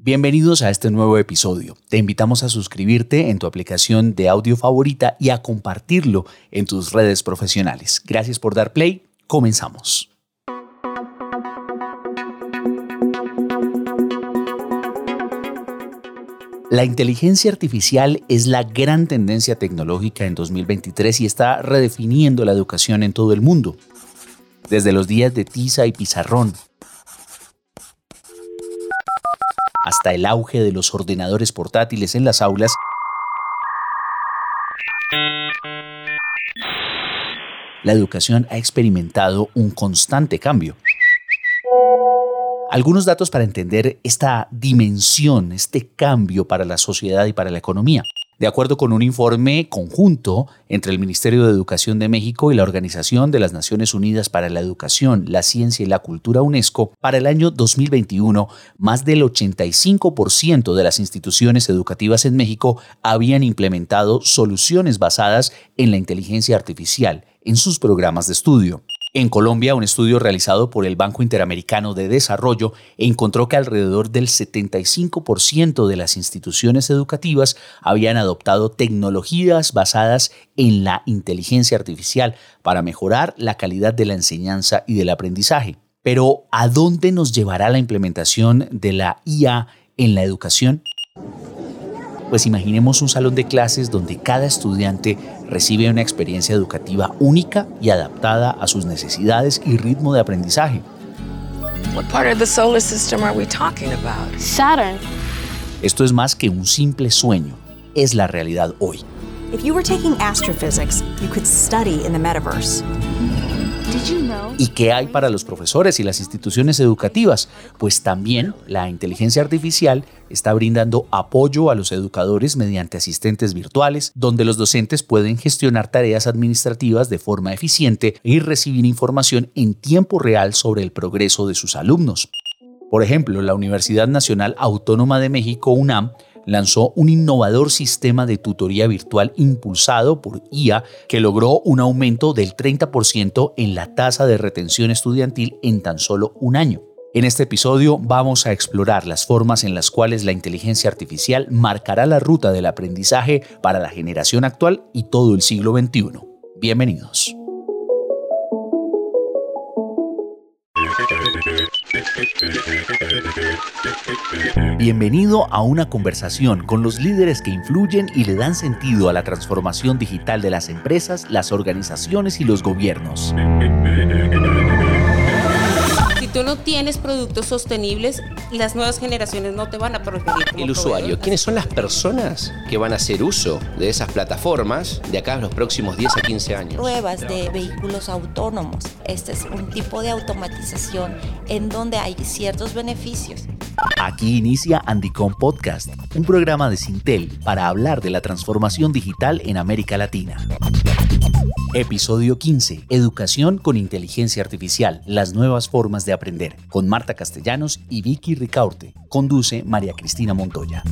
Bienvenidos a este nuevo episodio. Te invitamos a suscribirte en tu aplicación de audio favorita y a compartirlo en tus redes profesionales. Gracias por dar play. Comenzamos. La inteligencia artificial es la gran tendencia tecnológica en 2023 y está redefiniendo la educación en todo el mundo. Desde los días de tiza y pizarrón, hasta el auge de los ordenadores portátiles en las aulas, la educación ha experimentado un constante cambio. Algunos datos para entender esta dimensión, este cambio para la sociedad y para la economía de acuerdo con un informe conjunto entre el Ministerio de Educación de México y la Organización de las Naciones Unidas para la Educación, la Ciencia y la Cultura UNESCO, para el año 2021, más del 85% de las instituciones educativas en México habían implementado soluciones basadas en la inteligencia artificial en sus programas de estudio. En Colombia, un estudio realizado por el Banco Interamericano de Desarrollo encontró que alrededor del 75% de las instituciones educativas habían adoptado tecnologías basadas en la inteligencia artificial para mejorar la calidad de la enseñanza y del aprendizaje. Pero, ¿a dónde nos llevará la implementación de la IA en la educación? Pues imaginemos un salón de clases donde cada estudiante recibe una experiencia educativa única y adaptada a sus necesidades y ritmo de aprendizaje. Saturn. Esto es más que un simple sueño, es la realidad hoy. If you were taking astrophysics, you could study in the metaverse. ¿Y qué hay para los profesores y las instituciones educativas? Pues también la inteligencia artificial está brindando apoyo a los educadores mediante asistentes virtuales, donde los docentes pueden gestionar tareas administrativas de forma eficiente y recibir información en tiempo real sobre el progreso de sus alumnos. Por ejemplo, la Universidad Nacional Autónoma de México, UNAM, lanzó un innovador sistema de tutoría virtual impulsado por IA que logró un aumento del 30% en la tasa de retención estudiantil en tan solo un año. En este episodio vamos a explorar las formas en las cuales la inteligencia artificial marcará la ruta del aprendizaje para la generación actual y todo el siglo XXI. Bienvenidos. Bienvenido a una conversación con los líderes que influyen y le dan sentido a la transformación digital de las empresas, las organizaciones y los gobiernos tú no tienes productos sostenibles, las nuevas generaciones no te van a preferir. el usuario, ¿quiénes son las personas que van a hacer uso de esas plataformas de acá en los próximos 10 a 15 años? Pruebas de vehículos autónomos. Este es un tipo de automatización en donde hay ciertos beneficios. Aquí inicia Andicom Podcast, un programa de Sintel para hablar de la transformación digital en América Latina. Episodio 15. Educación con inteligencia artificial. Las nuevas formas de aprender. Con Marta Castellanos y Vicky Ricaurte. Conduce María Cristina Montoya.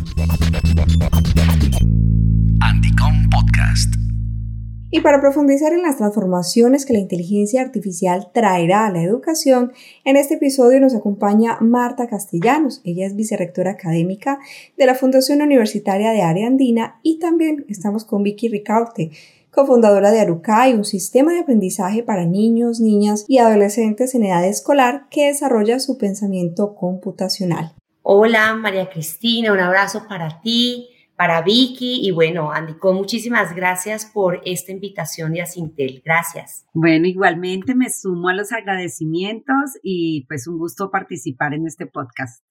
Andicom Podcast. Y para profundizar en las transformaciones que la inteligencia artificial traerá a la educación, en este episodio nos acompaña Marta Castellanos. Ella es vicerrectora académica de la Fundación Universitaria de Área Andina y también estamos con Vicky Ricaurte cofundadora de Arucay, un sistema de aprendizaje para niños, niñas y adolescentes en edad escolar que desarrolla su pensamiento computacional. Hola María Cristina, un abrazo para ti, para Vicky y bueno, Andico, muchísimas gracias por esta invitación y a Sintel. Gracias. Bueno, igualmente me sumo a los agradecimientos y pues un gusto participar en este podcast.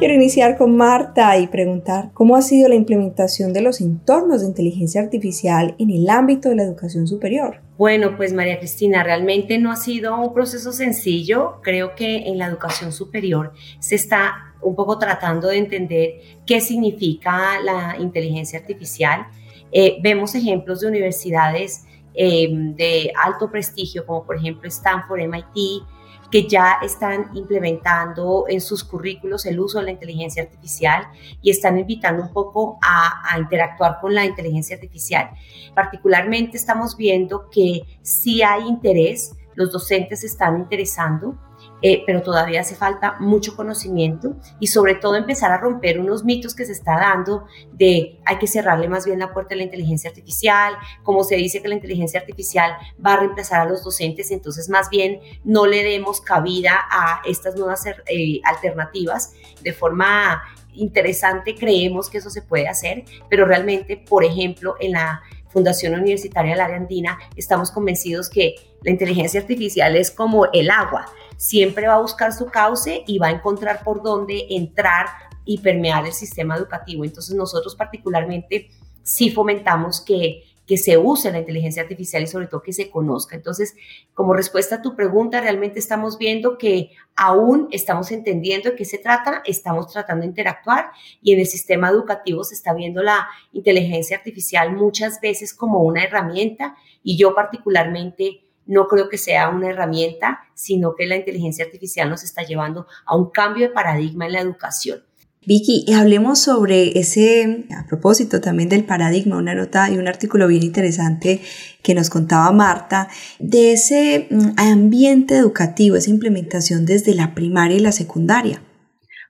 Quiero iniciar con Marta y preguntar cómo ha sido la implementación de los entornos de inteligencia artificial en el ámbito de la educación superior. Bueno, pues María Cristina, realmente no ha sido un proceso sencillo. Creo que en la educación superior se está un poco tratando de entender qué significa la inteligencia artificial. Eh, vemos ejemplos de universidades eh, de alto prestigio, como por ejemplo Stanford, MIT, que ya están implementando en sus currículos el uso de la inteligencia artificial y están invitando un poco a, interactuar con la inteligencia artificial. Particularmente estamos viendo que sí hay interés, los docentes están interesando eh, pero todavía hace falta mucho conocimiento y sobre todo empezar a romper unos mitos que se está dando de hay que cerrarle más bien la puerta a la inteligencia artificial, como se dice que la inteligencia artificial va a reemplazar a los docentes, entonces más bien no le demos cabida a estas nuevas eh, alternativas. De forma interesante creemos que eso se puede hacer, pero realmente, por ejemplo, en la Fundación Universitaria del Área Andina, estamos convencidos que la inteligencia artificial es como el agua siempre va a buscar su cauce y va a encontrar por dónde entrar y permear el sistema educativo. Entonces nosotros particularmente sí fomentamos que, que se use la inteligencia artificial y sobre todo que se conozca. Entonces, como respuesta a tu pregunta, realmente estamos viendo que aún estamos entendiendo de qué se trata, estamos tratando de interactuar y en el sistema educativo se está viendo la inteligencia artificial muchas veces como una herramienta y yo particularmente no creo que sea una herramienta, sino que la inteligencia artificial nos está llevando a un cambio de paradigma en la educación. Vicky, hablemos sobre ese, a propósito también del paradigma, una nota y un artículo bien interesante que nos contaba Marta, de ese mm, ambiente educativo, esa implementación desde la primaria y la secundaria.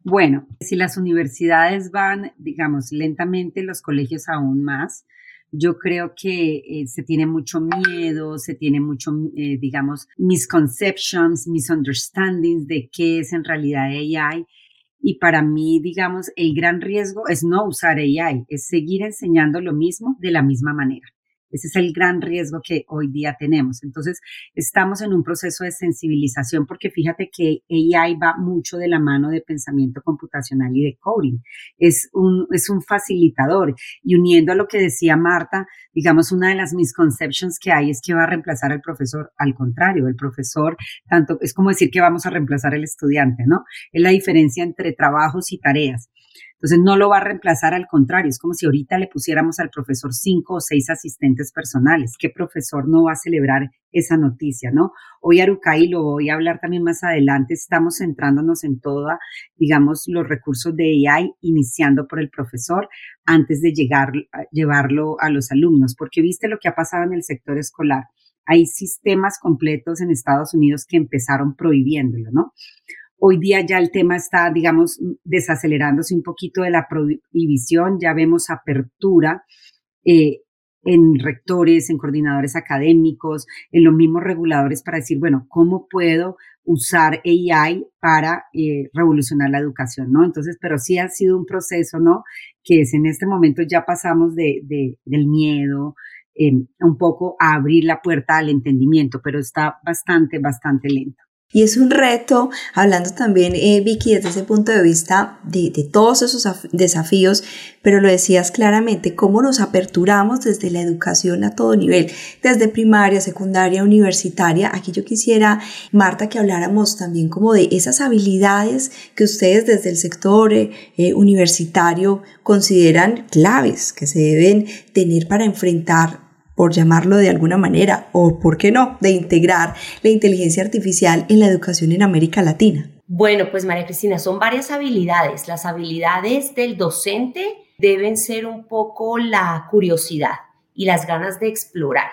Bueno, si las universidades van, digamos, lentamente, los colegios aún más, yo creo que eh, se tiene mucho miedo, se tiene mucho, eh, digamos, misconceptions, misunderstandings de qué es en realidad AI. Y para mí, digamos, el gran riesgo es no usar AI, es seguir enseñando lo mismo de la misma manera. Ese es el gran riesgo que hoy día tenemos. Entonces, estamos en un proceso de sensibilización porque fíjate que AI va mucho de la mano de pensamiento computacional y de coding. Es un, es un facilitador. Y uniendo a lo que decía Marta, digamos, una de las misconceptions que hay es que va a reemplazar al profesor. Al contrario, el profesor, tanto, es como decir que vamos a reemplazar al estudiante, ¿no? Es la diferencia entre trabajos y tareas. Entonces no lo va a reemplazar, al contrario, es como si ahorita le pusiéramos al profesor cinco o seis asistentes personales. ¿Qué profesor no va a celebrar esa noticia, no? Hoy Arucay, lo voy a hablar también más adelante, estamos centrándonos en toda, digamos, los recursos de AI, iniciando por el profesor antes de llegar, llevarlo a los alumnos, porque viste lo que ha pasado en el sector escolar. Hay sistemas completos en Estados Unidos que empezaron prohibiéndolo, ¿no? Hoy día ya el tema está, digamos, desacelerándose un poquito de la prohibición, ya vemos apertura eh, en rectores, en coordinadores académicos, en los mismos reguladores para decir, bueno, ¿cómo puedo usar AI para eh, revolucionar la educación, ¿no? Entonces, pero sí ha sido un proceso, ¿no? Que es en este momento ya pasamos de, del miedo, eh, un poco a abrir la puerta al entendimiento, pero está bastante, bastante lento. Y es un reto, hablando también, eh, Vicky, desde ese punto de vista de, de, todos esos desafíos, pero lo decías claramente, cómo nos aperturamos desde la educación a todo nivel, desde primaria, secundaria, universitaria. Aquí yo quisiera, Marta, que habláramos también como de esas habilidades que ustedes desde el sector eh, universitario consideran claves, que se deben tener para enfrentar por llamarlo de alguna manera, o por qué no, de integrar la inteligencia artificial en la educación en América Latina? Bueno, pues María Cristina, son varias habilidades. Las habilidades del docente deben ser un poco la curiosidad y las ganas de explorar.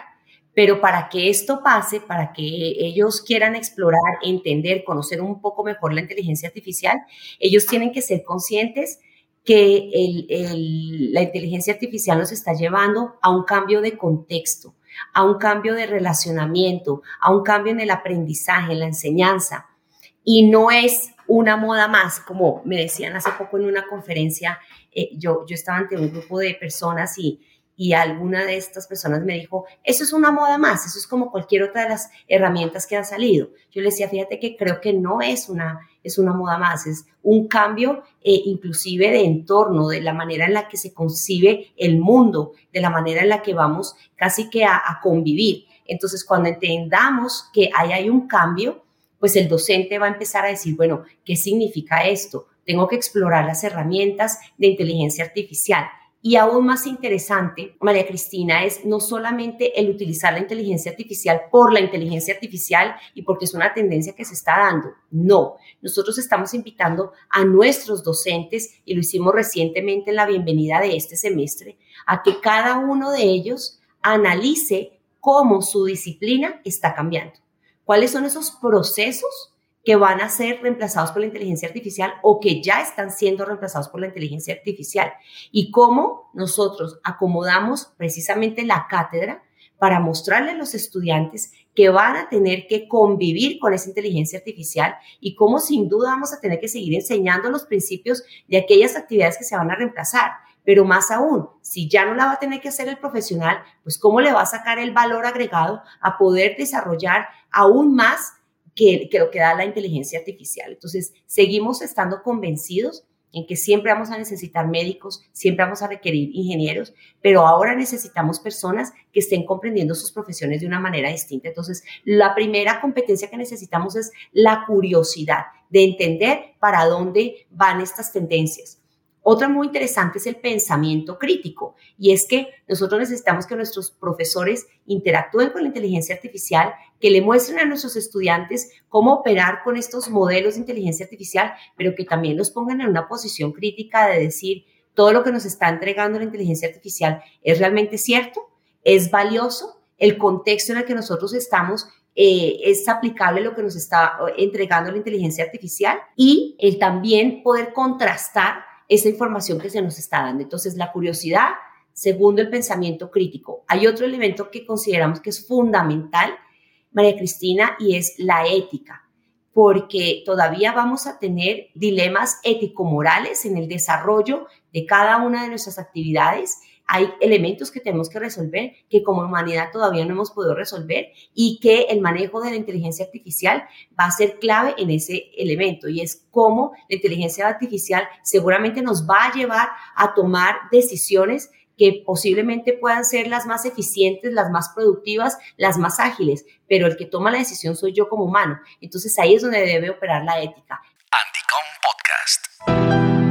Pero para que esto pase, para que ellos quieran explorar, entender, conocer un poco mejor la inteligencia artificial, ellos tienen que ser conscientes que la inteligencia artificial nos está llevando a un cambio de contexto, a un cambio de relacionamiento, a un cambio en el aprendizaje, en la enseñanza. Y no es una moda más, como me decían hace poco en una conferencia, eh, yo, yo estaba ante un grupo de personas y, y alguna de estas personas me dijo, eso es una moda más, eso es como cualquier otra de las herramientas que han salido. Yo le decía, fíjate que creo que no es una, es una moda más, es un cambio eh, inclusive de entorno, de la manera en la que se concibe el mundo, de la manera en la que vamos casi que a, convivir. Entonces, cuando entendamos que ahí hay un cambio, pues el docente va a empezar a decir, bueno, ¿qué significa esto? Tengo que explorar las herramientas de inteligencia artificial Y aún más interesante, María Cristina, es no solamente el utilizar la inteligencia artificial por la inteligencia artificial y porque es una tendencia que se está dando. No, nosotros estamos invitando a nuestros docentes, y lo hicimos recientemente en la bienvenida de este semestre, a que cada uno de ellos analice cómo su disciplina está cambiando. ¿Cuáles son esos procesos que van a ser reemplazados por la inteligencia artificial o que ya están siendo reemplazados por la inteligencia artificial y cómo nosotros acomodamos precisamente la cátedra para mostrarle a los estudiantes que van a tener que convivir con esa inteligencia artificial y cómo sin duda vamos a tener que seguir enseñando los principios de aquellas actividades que se van a reemplazar. Pero más aún, si ya no la va a tener que hacer el profesional, pues cómo le va a sacar el valor agregado a poder desarrollar aún más que, lo que da la inteligencia artificial. Entonces, seguimos estando convencidos en que siempre vamos a necesitar médicos, siempre vamos a requerir ingenieros, pero ahora necesitamos personas que estén comprendiendo sus profesiones de una manera distinta. Entonces, la primera competencia que necesitamos es la curiosidad de entender para dónde van estas tendencias. Otra muy interesante es el pensamiento crítico y es que nosotros necesitamos que nuestros profesores interactúen con la inteligencia artificial, que le muestren a nuestros estudiantes cómo operar con estos modelos de inteligencia artificial, pero que también los pongan en una posición crítica de decir, todo lo que nos está entregando la inteligencia artificial es realmente cierto, es valioso, el contexto en el que nosotros estamos eh, es aplicable lo que nos está eh, entregando la inteligencia artificial y el también poder contrastar esa información que se nos está dando. Entonces, la curiosidad, segundo, el pensamiento crítico. Hay otro elemento que consideramos que es fundamental, María Cristina, y es la ética, porque todavía vamos a tener dilemas ético-morales en el desarrollo de cada una de nuestras actividades hay elementos que tenemos que resolver que como humanidad todavía no hemos podido resolver y que el manejo de la inteligencia artificial va a ser clave en ese elemento y es cómo la inteligencia artificial seguramente nos va a llevar a tomar decisiones que posiblemente puedan ser las más eficientes, las más productivas, las más ágiles, pero el que toma la decisión soy yo como humano. Entonces ahí es donde debe operar la ética. Anticom Podcast.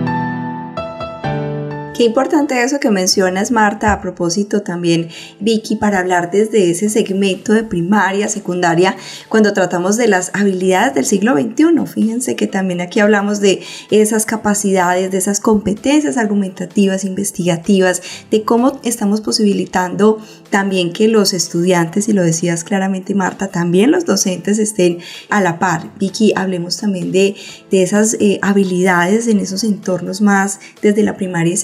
Qué importante eso que mencionas, Marta, a propósito también, Vicky, para hablar desde ese segmento de primaria, secundaria, cuando tratamos de las habilidades del siglo XXI. Fíjense que también aquí hablamos de esas capacidades, de esas competencias argumentativas, investigativas, de cómo estamos posibilitando también que los estudiantes, y lo decías claramente, Marta, también los docentes estén a la par. Vicky, hablemos también de, de esas eh, habilidades en esos entornos más desde la primaria y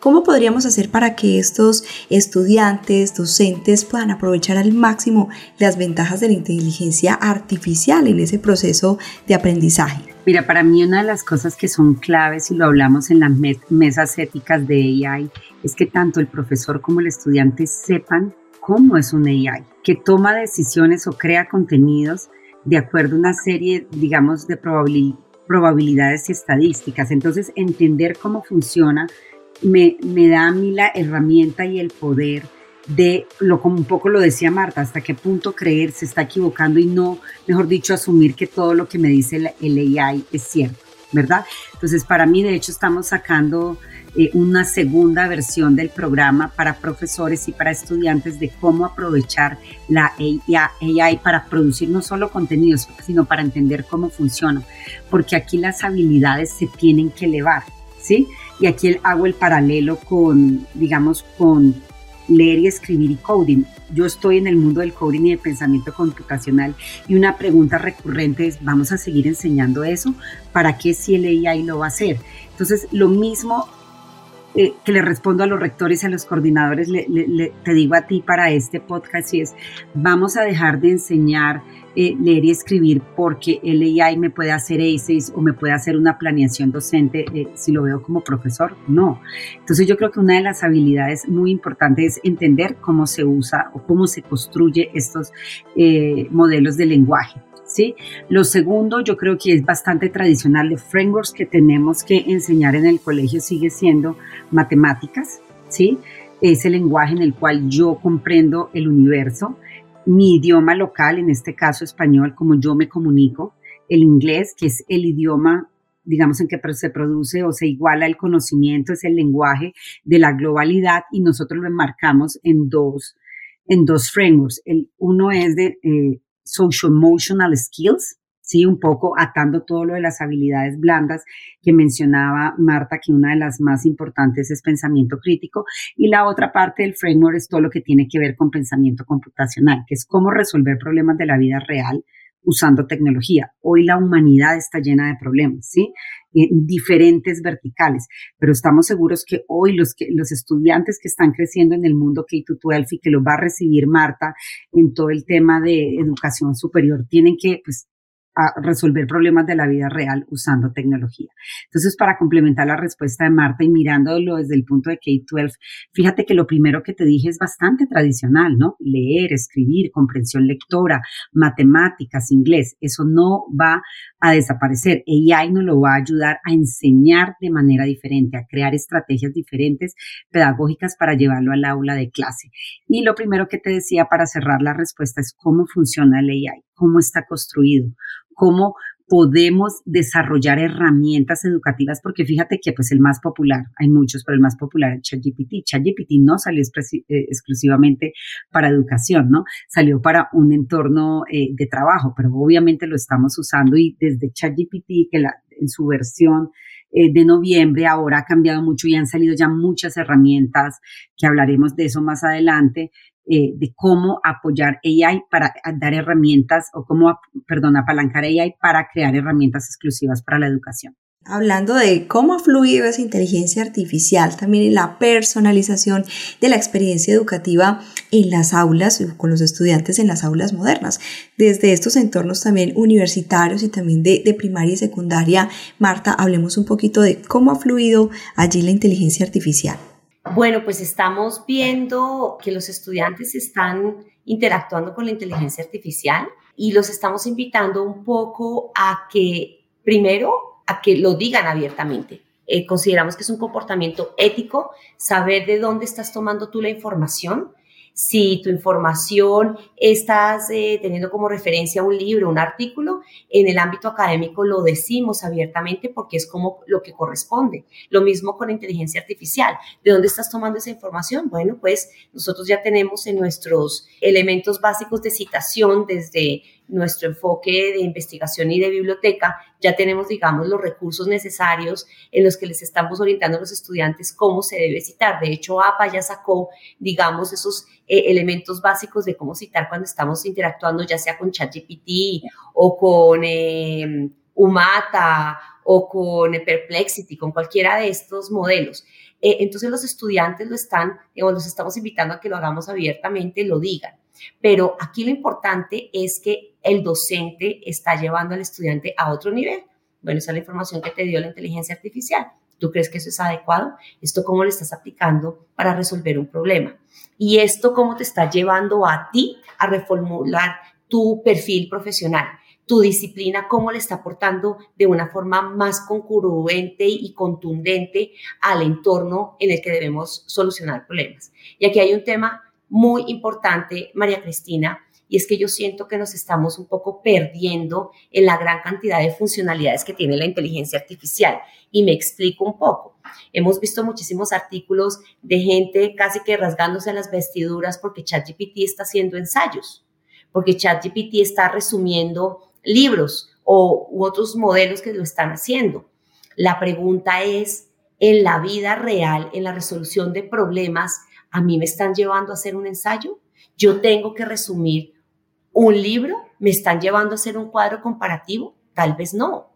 ¿cómo podríamos hacer para que estos estudiantes, docentes puedan aprovechar al máximo las ventajas de la inteligencia artificial en ese proceso de aprendizaje? Mira, para mí una de las cosas que son claves y lo hablamos en las mesas éticas de AI es que tanto el profesor como el estudiante sepan cómo es un AI, que toma decisiones o crea contenidos de acuerdo a una serie, digamos, de probabilidades probabilidades y estadísticas. Entonces, entender cómo funciona me, me da a mí la herramienta y el poder de, lo como un poco lo decía Marta, hasta qué punto creer se está equivocando y no, mejor dicho, asumir que todo lo que me dice el AI es cierto, ¿verdad? Entonces, para mí, de hecho, estamos sacando eh, una segunda versión del programa para profesores y para estudiantes de cómo aprovechar la AI para producir no solo contenidos, sino para entender cómo funciona, porque aquí las habilidades se tienen que elevar, ¿sí? Y aquí hago el paralelo con, digamos, con leer y escribir y coding. Yo estoy en el mundo del coding y del pensamiento computacional y una pregunta recurrente es, ¿vamos a seguir enseñando eso? ¿Para qué si el AI lo va a hacer? Entonces, lo mismo eh, que le respondo a los rectores y a los coordinadores, te digo a ti para este podcast, y es, vamos a dejar de enseñar eh, leer y escribir porque el AI me puede hacer essays o me puede hacer una planeación docente eh, si lo veo como profesor, no. Entonces yo creo que una de las habilidades muy importantes es entender cómo se usa o cómo se construye estos modelos de lenguaje. ¿Sí? Lo segundo, yo creo que es bastante tradicional, de frameworks que tenemos que enseñar en el colegio sigue siendo matemáticas, ¿sí? Es el lenguaje en el cual yo comprendo el universo, mi idioma local, en este caso español, como yo me comunico, el inglés, que es el idioma digamos, en que se produce o se iguala el conocimiento, es el lenguaje de la globalidad y nosotros lo enmarcamos en dos, en dos frameworks. El uno es de eh, social emotional skills, sí, un poco atando todo lo de las habilidades blandas que mencionaba Marta, que una de las más importantes es pensamiento crítico, y la otra parte del framework es todo lo que tiene que ver con pensamiento computacional, que es cómo resolver problemas de la vida real usando tecnología. Hoy la humanidad está llena de problemas, ¿sí? En diferentes verticales, pero estamos seguros que hoy los, que, los estudiantes que están creciendo en el mundo K-12 y que lo va a recibir Marta en todo el tema de educación superior, tienen que pues, a resolver problemas de la vida real usando tecnología. Entonces, para complementar la respuesta de Marta y mirándolo desde el punto de K-12, fíjate que lo primero que te dije es bastante tradicional, ¿no? Leer, escribir, comprensión lectora, matemáticas, inglés, eso no va a desaparecer. AI nos lo va a ayudar a enseñar de manera diferente, a crear estrategias diferentes pedagógicas para llevarlo al aula de clase. Y lo primero que te decía para cerrar la respuesta es cómo funciona el AI, cómo está construido, cómo podemos desarrollar herramientas educativas, porque fíjate que pues el más popular, hay muchos, pero el más popular es ChatGPT. ChatGPT no salió eh, exclusivamente para educación, ¿no? Salió para un entorno eh, de trabajo, pero obviamente lo estamos usando y desde ChatGPT, que en su versión eh, de noviembre ahora ha cambiado mucho y han salido ya muchas herramientas, que hablaremos de eso más adelante, eh, de cómo apoyar AI para dar herramientas o cómo, perdón, apalancar AI para crear herramientas exclusivas para la educación. Hablando de cómo ha fluido esa inteligencia artificial, también en la personalización de la experiencia educativa en las aulas, con los estudiantes en las aulas modernas. Desde estos entornos también universitarios y también de, de primaria y secundaria, Marta, hablemos un poquito de cómo ha fluido allí la inteligencia artificial. Bueno, pues estamos viendo que los estudiantes están interactuando con la inteligencia artificial y los estamos invitando un poco a que, primero, a que lo digan abiertamente. Eh, consideramos que es un comportamiento ético saber de dónde estás tomando tú la información si tu información estás eh, teniendo como referencia un libro, un artículo, en el ámbito académico lo decimos abiertamente porque es como lo que corresponde. Lo mismo con inteligencia artificial. ¿De dónde estás tomando esa información? Bueno, pues nosotros ya tenemos en nuestros elementos básicos de citación desde nuestro enfoque de investigación y de biblioteca, ya tenemos, digamos, los recursos necesarios en los que les estamos orientando a los estudiantes cómo se debe citar. De hecho, APA ya sacó, digamos, esos eh, elementos básicos de cómo citar cuando estamos interactuando, ya sea con ChatGPT o con eh, Umata o con Perplexity, con cualquiera de estos modelos. Eh, entonces los estudiantes lo están, o los estamos invitando a que lo hagamos abiertamente, lo digan. Pero aquí lo importante es que el docente está llevando al estudiante a otro nivel. Bueno, esa es la información que te dio la inteligencia artificial. ¿Tú crees que eso es adecuado? ¿Esto cómo lo estás aplicando para resolver un problema? ¿Y esto cómo te está llevando a ti a reformular tu perfil profesional? tu disciplina, cómo le está aportando de una forma más concurrente y contundente al entorno en el que debemos solucionar problemas. Y aquí hay un tema muy importante, María Cristina, y es que yo siento que nos estamos un poco perdiendo en la gran cantidad de funcionalidades que tiene la inteligencia artificial. Y me explico un poco. Hemos visto muchísimos artículos de gente casi que rasgándose las vestiduras porque ChatGPT está haciendo ensayos, porque ChatGPT está resumiendo libros o u otros modelos que lo están haciendo. La pregunta es, en la vida real, en la resolución de problemas, ¿a mí me están llevando a hacer un ensayo? ¿Yo tengo que resumir un libro? ¿Me están llevando a hacer un cuadro comparativo? Tal vez no.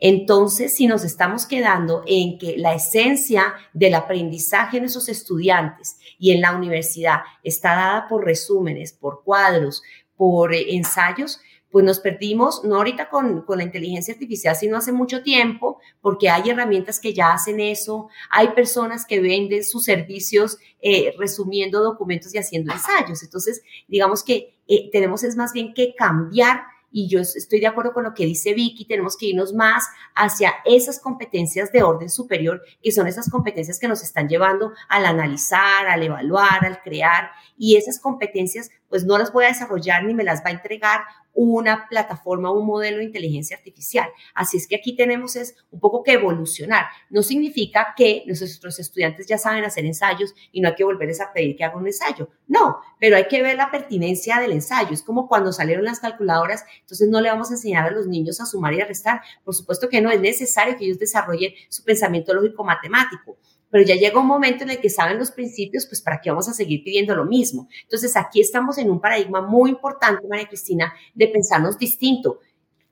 Entonces, si nos estamos quedando en que la esencia del aprendizaje en esos estudiantes y en la universidad está dada por resúmenes, por cuadros, por eh, ensayos, pues nos perdimos, no ahorita con, con, la inteligencia artificial, sino hace mucho tiempo, porque hay herramientas que ya hacen eso, hay personas que venden sus servicios eh, resumiendo documentos y haciendo ensayos. Entonces, digamos que eh, tenemos es más bien que cambiar y yo estoy de acuerdo con lo que dice Vicky, tenemos que irnos más hacia esas competencias de orden superior, que son esas competencias que nos están llevando al analizar, al evaluar, al crear, y esas competencias pues no las voy a desarrollar ni me las va a entregar una plataforma o un modelo de inteligencia artificial. Así es que aquí tenemos es un poco que evolucionar. No significa que nuestros estudiantes ya saben hacer ensayos y no hay que volverles a pedir que hagan un ensayo. No, pero hay que ver la pertinencia del ensayo. Es como cuando salieron las calculadoras, entonces no le vamos a enseñar a los niños a sumar y a restar. Por supuesto que no es necesario que ellos desarrollen su pensamiento lógico matemático pero ya llega un momento en el que saben los principios, pues para qué vamos a seguir pidiendo lo mismo. Entonces aquí estamos en un paradigma muy importante, María Cristina, de pensarnos distinto.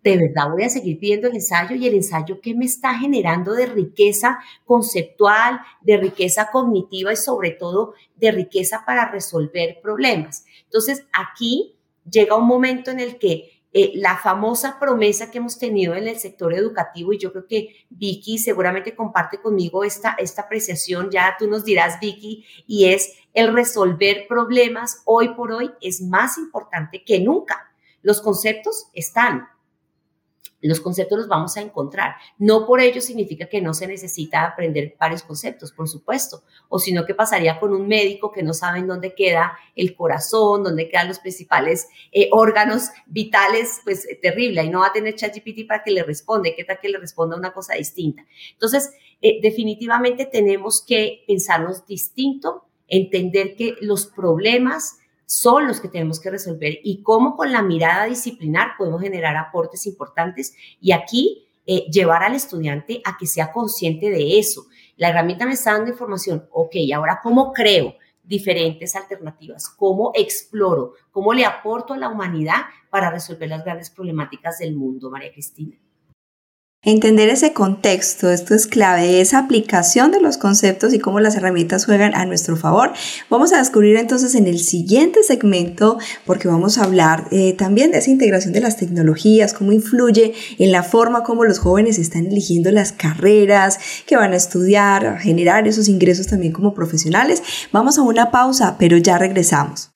De verdad voy a seguir pidiendo el ensayo y el ensayo que me está generando de riqueza conceptual, de riqueza cognitiva y sobre todo de riqueza para resolver problemas. Entonces aquí llega un momento en el que eh, la famosa promesa que hemos tenido en el sector educativo, y yo creo que Vicky seguramente comparte conmigo esta, esta apreciación, ya tú nos dirás, Vicky, y es el resolver problemas hoy por hoy es más importante que nunca. Los conceptos están, los conceptos los vamos a encontrar. No por ello significa que no se necesita aprender varios conceptos, por supuesto, o sino que pasaría con un médico que no sabe en dónde queda el corazón, dónde quedan los principales eh, órganos vitales, pues eh, terrible, y no va a tener ChatGPT para que le responde, qué tal que le responda una cosa distinta. Entonces, eh, definitivamente tenemos que pensarnos distinto, entender que los problemas son los que tenemos que resolver y cómo con la mirada disciplinar podemos generar aportes importantes y aquí eh, llevar al estudiante a que sea consciente de eso. La herramienta me está dando información, ok, ahora cómo creo diferentes alternativas, cómo exploro, cómo le aporto a la humanidad para resolver las grandes problemáticas del mundo, María Cristina. Entender ese contexto, esto es clave, esa aplicación de los conceptos y cómo las herramientas juegan a nuestro favor. Vamos a descubrir entonces en el siguiente segmento, porque vamos a hablar eh, también de esa integración de las tecnologías, cómo influye en la forma como los jóvenes están eligiendo las carreras que van a estudiar, generar esos ingresos también como profesionales. Vamos a una pausa, pero ya regresamos.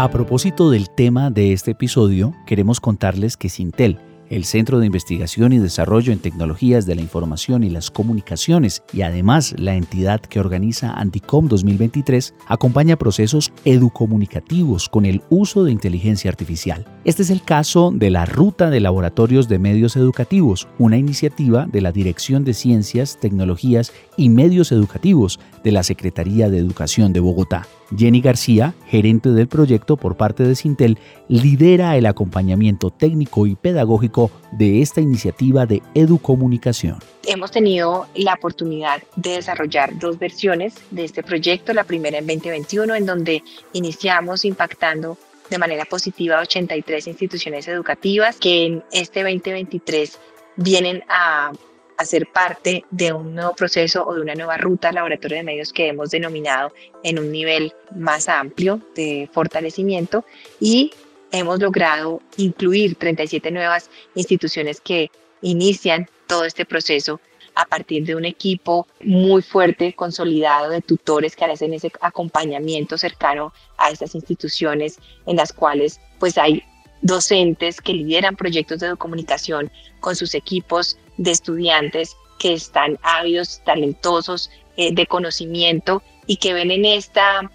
A propósito del tema de este episodio, queremos contarles que Sintel el Centro de Investigación y Desarrollo en Tecnologías de la Información y las Comunicaciones y además la entidad que organiza Anticom 2023 acompaña procesos educomunicativos con el uso de inteligencia artificial. Este es el caso de la Ruta de Laboratorios de Medios Educativos, una iniciativa de la Dirección de Ciencias, Tecnologías y Medios Educativos de la Secretaría de Educación de Bogotá. Jenny García, gerente del proyecto por parte de Sintel, lidera el acompañamiento técnico y pedagógico de esta iniciativa de educomunicación. Hemos tenido la oportunidad de desarrollar dos versiones de este proyecto, la primera en 2021, en donde iniciamos impactando de manera positiva 83 instituciones educativas que en este 2023 vienen a hacer parte de un nuevo proceso o de una nueva ruta laboratorio de medios que hemos denominado en un nivel más amplio de fortalecimiento y hemos logrado incluir 37 nuevas instituciones que inician todo este proceso a partir de un equipo muy fuerte, consolidado de tutores que hacen ese acompañamiento cercano a estas instituciones en las cuales pues hay docentes que lideran proyectos de comunicación con sus equipos de estudiantes que están ávidos, talentosos, eh, de conocimiento y que ven en, esta,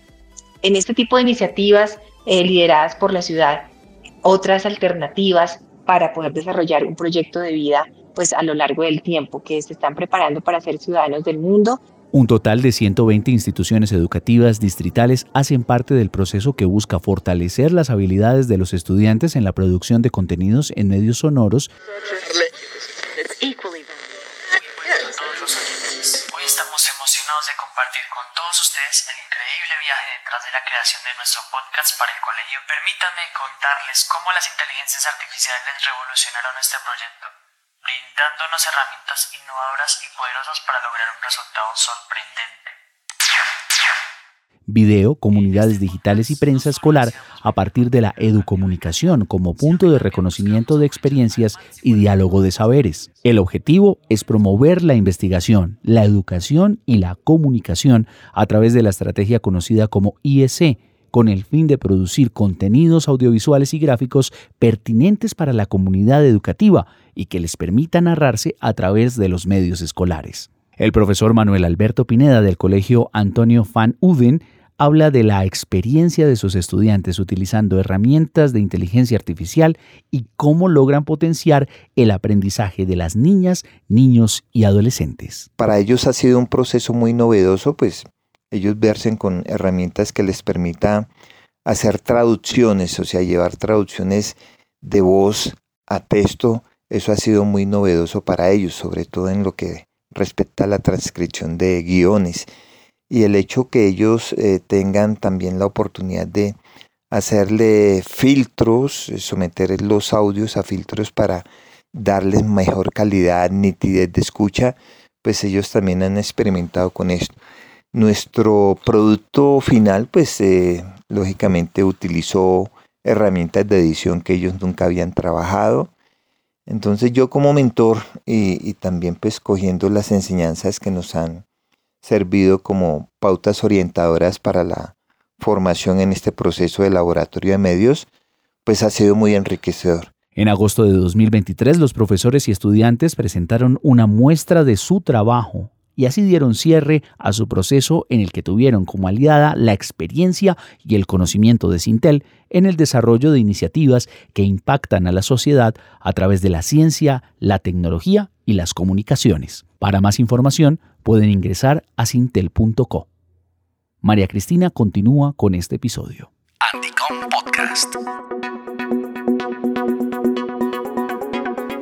en este tipo de iniciativas eh, lideradas por la ciudad otras alternativas para poder desarrollar un proyecto de vida pues a lo largo del tiempo, que se están preparando para ser ciudadanos del mundo un total de 120 instituciones educativas distritales hacen parte del proceso que busca fortalecer las habilidades de los estudiantes en la producción de contenidos en medios sonoros. De compartir con todos ustedes el increíble viaje detrás de la creación de nuestro podcast para el colegio. Permítanme contarles cómo las inteligencias artificiales revolucionaron este proyecto brindándonos herramientas innovadoras y poderosas para lograr un resultado sorprendente. Video, comunidades digitales y prensa escolar a partir de la educomunicación como punto de reconocimiento de experiencias y diálogo de saberes. El objetivo es promover la investigación, la educación y la comunicación a través de la estrategia conocida como IEC, con el fin de producir contenidos audiovisuales y gráficos pertinentes para la comunidad educativa y que les permita narrarse a través de los medios escolares. El profesor Manuel Alberto Pineda del Colegio Antonio Van Uden habla de la experiencia de sus estudiantes utilizando herramientas de inteligencia artificial y cómo logran potenciar el aprendizaje de las niñas, niños y adolescentes. Para ellos ha sido un proceso muy novedoso, pues ellos versen con herramientas que les permita hacer traducciones, o sea, llevar traducciones de voz a texto, eso ha sido muy novedoso para ellos, sobre todo en lo que respecta a la transcripción de guiones y el hecho que ellos eh, tengan también la oportunidad de hacerle filtros, eh, someter los audios a filtros para darles mejor calidad, nitidez de escucha, pues ellos también han experimentado con esto. Nuestro producto final, pues eh, lógicamente utilizó herramientas de edición que ellos nunca habían trabajado. Entonces yo como mentor y, y también pues cogiendo las enseñanzas que nos han servido como pautas orientadoras para la formación en este proceso de laboratorio de medios, pues ha sido muy enriquecedor. En agosto de 2023, los profesores y estudiantes presentaron una muestra de su trabajo y así dieron cierre a su proceso en el que tuvieron como aliada la experiencia y el conocimiento de Sintel en el desarrollo de iniciativas que impactan a la sociedad a través de la ciencia, la tecnología y las comunicaciones. Para más información, pueden ingresar a sintel.co. María Cristina continúa con este episodio. Podcast.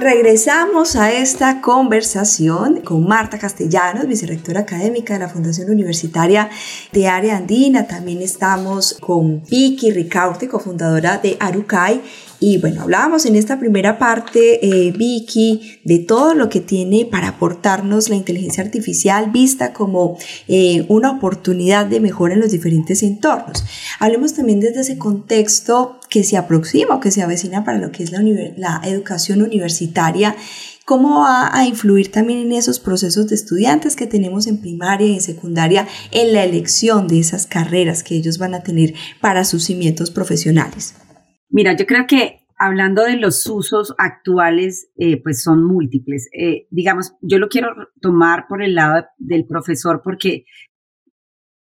Regresamos a esta conversación con Marta Castellanos, vicerrectora académica de la Fundación Universitaria de Área Andina. También estamos con Vicky Ricaurte, cofundadora de Arucay y bueno, hablábamos en esta primera parte, eh, Vicky, de todo lo que tiene para aportarnos la inteligencia artificial vista como eh, una oportunidad de mejora en los diferentes entornos. Hablemos también desde ese contexto que se aproxima o que se avecina para lo que es la, la educación universitaria cómo va a influir también en esos procesos de estudiantes que tenemos en primaria y en secundaria en la elección de esas carreras que ellos van a tener para sus cimientos profesionales. Mira, yo creo que hablando de los usos actuales, eh, pues son múltiples. Eh, digamos, yo lo quiero tomar por el lado del profesor porque,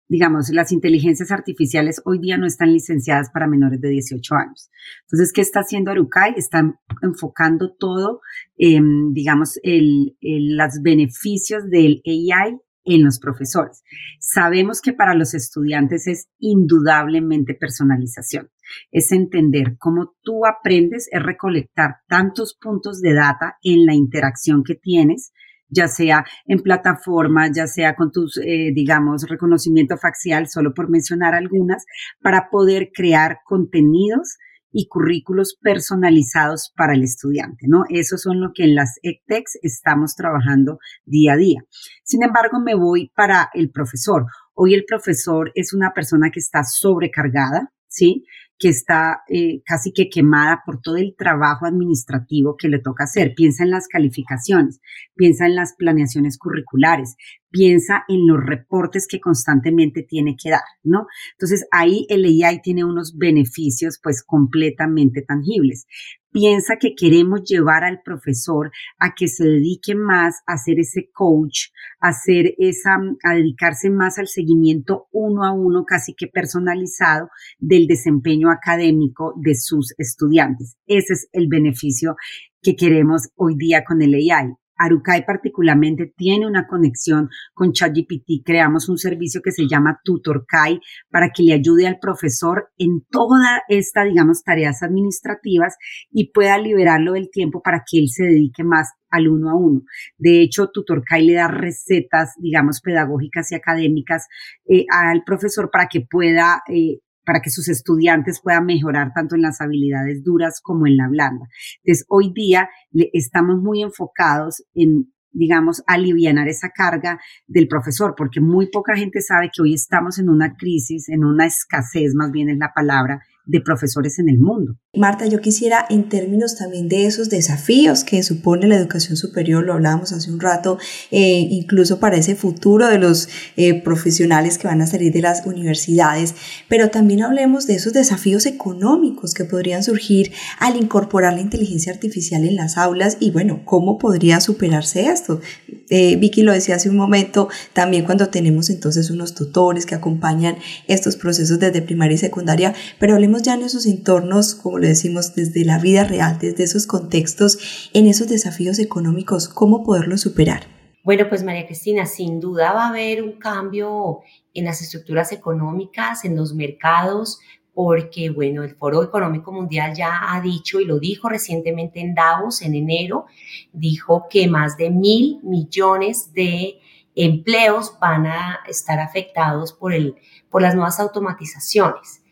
digamos, las inteligencias artificiales hoy día no están licenciadas para menores de 18 años. Entonces, ¿qué está haciendo Arucay? Está enfocando todo, digamos, el, los beneficios del AI en los profesores. Sabemos que para los estudiantes es indudablemente personalización. Es entender cómo tú aprendes, es recolectar tantos puntos de data en la interacción que tienes, ya sea en plataformas, ya sea con tus, eh, digamos, reconocimiento facial, solo por mencionar algunas, para poder crear contenidos y currículos personalizados para el estudiante, ¿no? Eso son lo que en las EdTechs estamos trabajando día a día. Sin embargo, me voy para el profesor. Hoy el profesor es una persona que está sobrecargada, ¿sí? Que está eh, casi que quemada por todo el trabajo administrativo que le toca hacer. Piensa en las calificaciones, piensa en las planeaciones curriculares, piensa en los reportes que constantemente tiene que dar, ¿no? Entonces ahí el AI tiene unos beneficios pues completamente tangibles piensa que queremos llevar al profesor a que se dedique más a ser ese coach, a hacer esa, a dedicarse más al seguimiento uno a uno, casi que personalizado del desempeño académico de sus estudiantes. Ese es el beneficio que queremos hoy día con el AI. Arucay particularmente tiene una conexión con ChatGPT. Creamos un servicio que se llama TutorKai para que le ayude al profesor en toda esta, digamos, tareas administrativas y pueda liberarlo del tiempo para que él se dedique más al uno a uno. De hecho, TutorKai le da recetas, digamos, pedagógicas y académicas eh, al profesor para que pueda eh, para que sus estudiantes puedan mejorar tanto en las habilidades duras como en la blanda. Entonces, hoy día estamos muy enfocados en digamos, alivianar esa carga del profesor, porque muy poca gente sabe que hoy estamos en una crisis, en una escasez, más bien es la palabra, de profesores en el mundo. Marta, yo quisiera en términos también de esos desafíos que supone la educación superior, lo hablábamos hace un rato, eh, incluso para ese futuro de los eh, profesionales que van a salir de las universidades, pero también hablemos de esos desafíos económicos que podrían surgir al incorporar la inteligencia artificial en las aulas y bueno, ¿cómo podría superarse esto? Eh, Vicky lo decía hace un momento, también cuando tenemos entonces unos tutores que acompañan estos procesos desde primaria y secundaria, pero hablemos ya en esos entornos como decimos, desde la vida real, desde esos contextos, en esos desafíos económicos, cómo poderlos superar? Bueno, pues María Cristina, sin duda va a haber un cambio en las estructuras económicas, en los mercados, porque, bueno, el Foro Económico Mundial ya ha dicho y lo dijo recientemente en Davos en enero, dijo que más de mil millones de empleos van a estar afectados por, el, por las nuevas automatizaciones.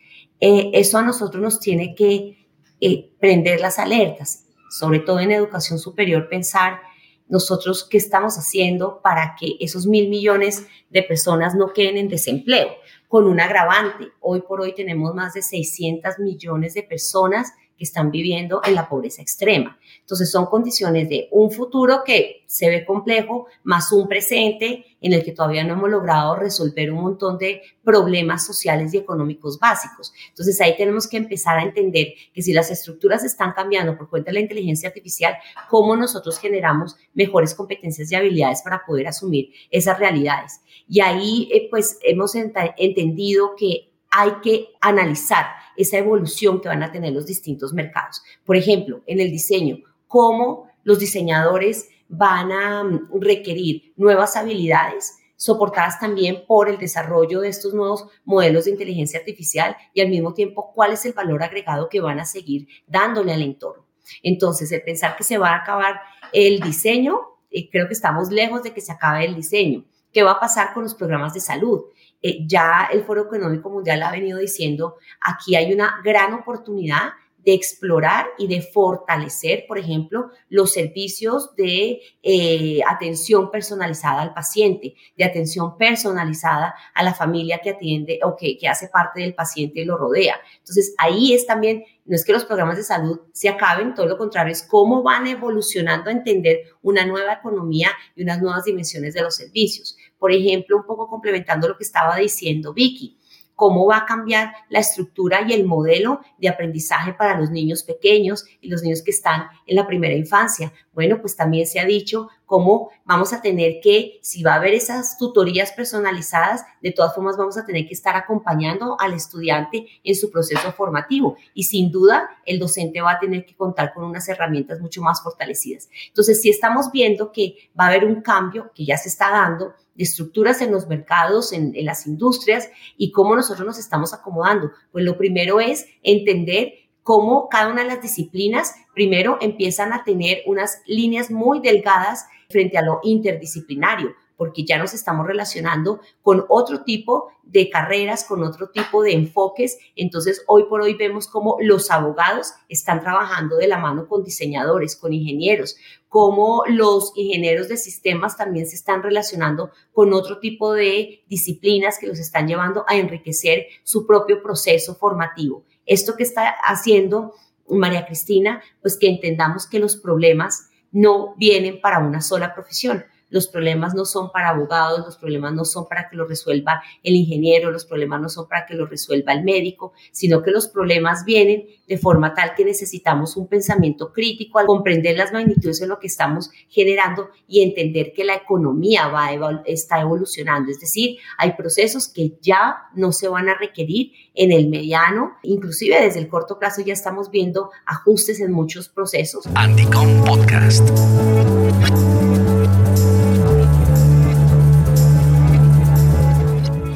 Eh, eso a nosotros nos tiene que eh, prender las alertas, sobre todo en educación superior, pensar nosotros qué estamos haciendo para que esos mil millones de personas no queden en desempleo, con un agravante. Hoy por hoy tenemos más de 600 millones de personas que están viviendo en la pobreza extrema. Entonces son condiciones de un futuro que se ve complejo, más un presente en el que todavía no hemos logrado resolver un montón de problemas sociales y económicos básicos. Entonces ahí tenemos que empezar a entender que si las estructuras están cambiando por cuenta de la inteligencia artificial, cómo nosotros generamos mejores competencias y habilidades para poder asumir esas realidades. Y ahí eh, pues hemos entendido que hay que analizar esa evolución que van a tener los distintos mercados. Por ejemplo, en el diseño, cómo los diseñadores van a mm, requerir nuevas habilidades soportadas también por el desarrollo de estos nuevos modelos de inteligencia artificial y al mismo tiempo cuál es el valor agregado que van a seguir dándole al entorno. Entonces, el pensar que se va a acabar el diseño, eh, creo que estamos lejos de que se acabe el diseño. ¿Qué va a pasar con los programas de salud? Eh, ya el Foro Económico Mundial ha venido diciendo, aquí hay una gran oportunidad de explorar y de fortalecer, por ejemplo, los servicios de eh, atención personalizada al paciente, de atención personalizada a la familia que atiende o que, que hace parte del paciente y lo rodea. Entonces, ahí es también, no es que los programas de salud se acaben, todo lo contrario, es cómo van evolucionando a entender una nueva economía y unas nuevas dimensiones de los servicios. Por ejemplo, un poco complementando lo que estaba diciendo Vicky, cómo va a cambiar la estructura y el modelo de aprendizaje para los niños pequeños y los niños que están en la primera infancia. Bueno, pues también se ha dicho cómo vamos a tener que, si va a haber esas tutorías personalizadas, de todas formas vamos a tener que estar acompañando al estudiante en su proceso formativo y sin duda el docente va a tener que contar con unas herramientas mucho más fortalecidas. Entonces, si estamos viendo que va a haber un cambio que ya se está dando estructuras en los mercados, en, las industrias y cómo nosotros nos estamos acomodando, pues lo primero es entender cómo cada una de las disciplinas primero empiezan a tener unas líneas muy delgadas frente a lo interdisciplinario, porque ya nos estamos relacionando con otro tipo de carreras, con otro tipo de enfoques. Entonces, hoy por hoy vemos cómo los abogados están trabajando de la mano con diseñadores, con ingenieros, cómo los ingenieros de sistemas también se están relacionando con otro tipo de disciplinas que los están llevando a enriquecer su propio proceso formativo. Esto que está haciendo María Cristina, pues que entendamos que los problemas no vienen para una sola profesión, los problemas no son para abogados, los problemas no son para que lo resuelva el ingeniero, los problemas no son para que lo resuelva el médico, sino que los problemas vienen de forma tal que necesitamos un pensamiento crítico al comprender las magnitudes de lo que estamos generando y entender que la economía va está evolucionando. Es decir, hay procesos que ya no se van a requerir en el mediano, inclusive desde el corto plazo ya estamos viendo ajustes en muchos procesos. Anticom Podcast.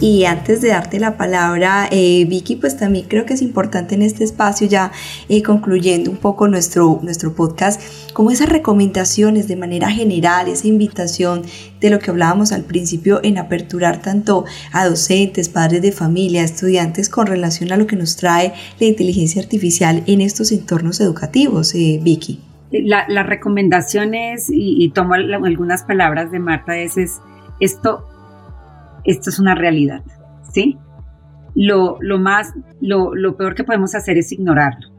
Y antes de darte la palabra, eh, Vicky, pues también creo que es importante en este espacio, ya eh, concluyendo un poco nuestro, nuestro podcast, como esas recomendaciones de manera general, esa invitación de lo que hablábamos al principio en aperturar tanto a docentes, padres de familia, estudiantes con relación a lo que nos trae la inteligencia artificial en estos entornos educativos, eh, Vicky. las recomendaciones, y, y tomo algunas palabras de Marta, es, es esto esto es una realidad, ¿sí? Lo, lo más, lo, lo peor que podemos hacer es ignorarlo.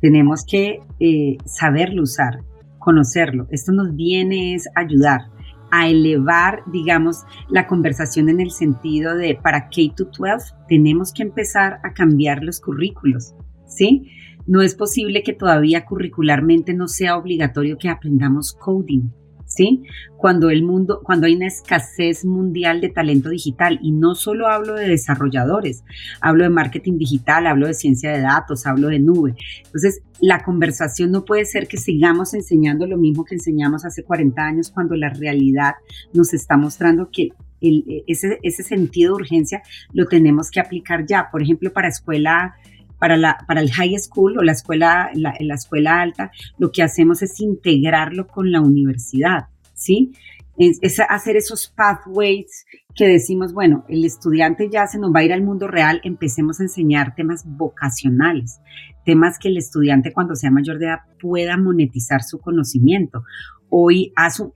tenemos que eh, saberlo usar, conocerlo. Esto nos viene a ayudar a elevar, digamos, la conversación en el sentido de para K-12 tenemos que empezar a cambiar los currículos, ¿sí? No es posible que todavía curricularmente no sea obligatorio que aprendamos coding ¿sí? Cuando el mundo, cuando hay una escasez mundial de talento digital y no solo hablo de desarrolladores, hablo de marketing digital, hablo de ciencia de datos, hablo de nube. Entonces, la conversación no puede ser que sigamos enseñando lo mismo que enseñamos hace 40 años cuando la realidad nos está mostrando que ese, ese sentido de urgencia lo tenemos que aplicar ya. Por ejemplo, para escuela para, la, para el high school o la escuela, la, la escuela alta, lo que hacemos es integrarlo con la universidad, ¿sí? Es, hacer esos pathways que decimos, bueno, el estudiante ya se nos va a ir al mundo real, empecemos a enseñar temas vocacionales, temas que el estudiante cuando sea mayor de edad pueda monetizar su conocimiento. Hoy,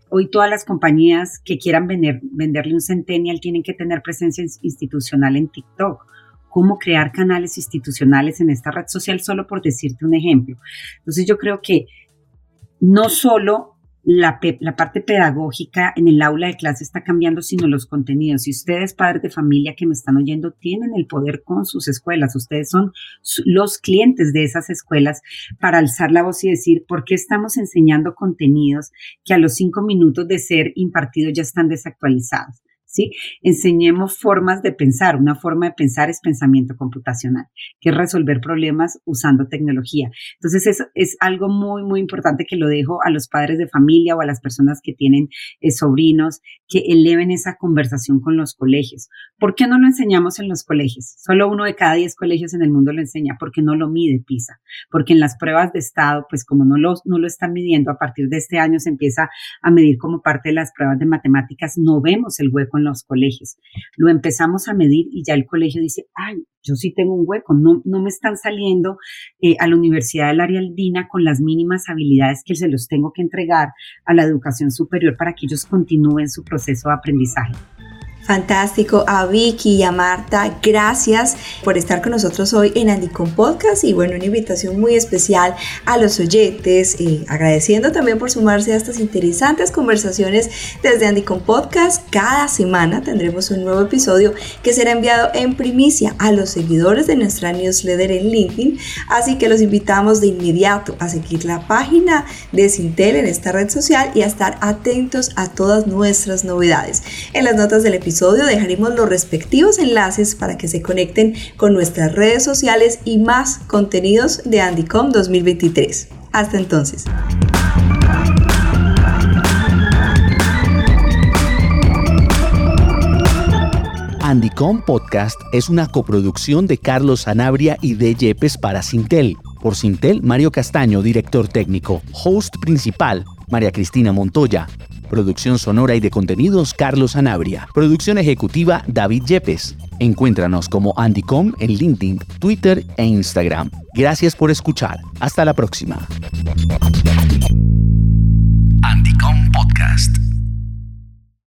hoy todas las compañías que quieran vender, venderle un centennial tienen que tener presencia institucional en TikTok cómo crear canales institucionales en esta red social, solo por decirte un ejemplo. Entonces yo creo que no solo la, parte pedagógica en el aula de clase está cambiando, sino los contenidos. Si ustedes, padres de familia que me están oyendo, tienen el poder con sus escuelas, ustedes son los clientes de esas escuelas para alzar la voz y decir, ¿por qué estamos enseñando contenidos que a los cinco minutos de ser impartidos ya están desactualizados? ¿Sí? Enseñemos formas de pensar. Una forma de pensar es pensamiento computacional, que es resolver problemas usando tecnología. Entonces, eso es algo muy, muy importante que lo dejo a los padres de familia o a las personas que tienen eh, sobrinos, que eleven esa conversación con los colegios. ¿Por qué no lo enseñamos en los colegios? Solo uno de cada diez colegios en el mundo lo enseña, porque no lo mide PISA, porque en las pruebas de Estado, pues como no lo, no lo están midiendo, a partir de este año se empieza a medir como parte de las pruebas de matemáticas, no vemos el hueco los colegios. Lo empezamos a medir y ya el colegio dice, ay, yo sí tengo un hueco, no, no me están saliendo eh, a la Universidad del Área Aldina con las mínimas habilidades que se los tengo que entregar a la educación superior para que ellos continúen su proceso de aprendizaje. Fantástico, a Vicky y a Marta, gracias por estar con nosotros hoy en Andicom Podcast y bueno, una invitación muy especial a los oyentes, y agradeciendo también por sumarse a estas interesantes conversaciones desde Andicom Podcast. Cada semana tendremos un nuevo episodio que será enviado en primicia a los seguidores de nuestra newsletter en LinkedIn, así que los invitamos de inmediato a seguir la página de Sintel en esta red social y a estar atentos a todas nuestras novedades. En las notas del episodio dejaremos los respectivos enlaces para que se conecten con nuestras redes sociales y más contenidos de Andycom 2023. Hasta entonces. Andycom Podcast es una coproducción de Carlos Sanabria y de Yepes para Sintel. Por Sintel, Mario Castaño, director técnico. Host principal, María Cristina Montoya. Producción sonora y de contenidos Carlos Anabria. Producción ejecutiva David Yepes. Encuéntranos como Andycom en LinkedIn, Twitter e Instagram. Gracias por escuchar. Hasta la próxima. Andycom Podcast.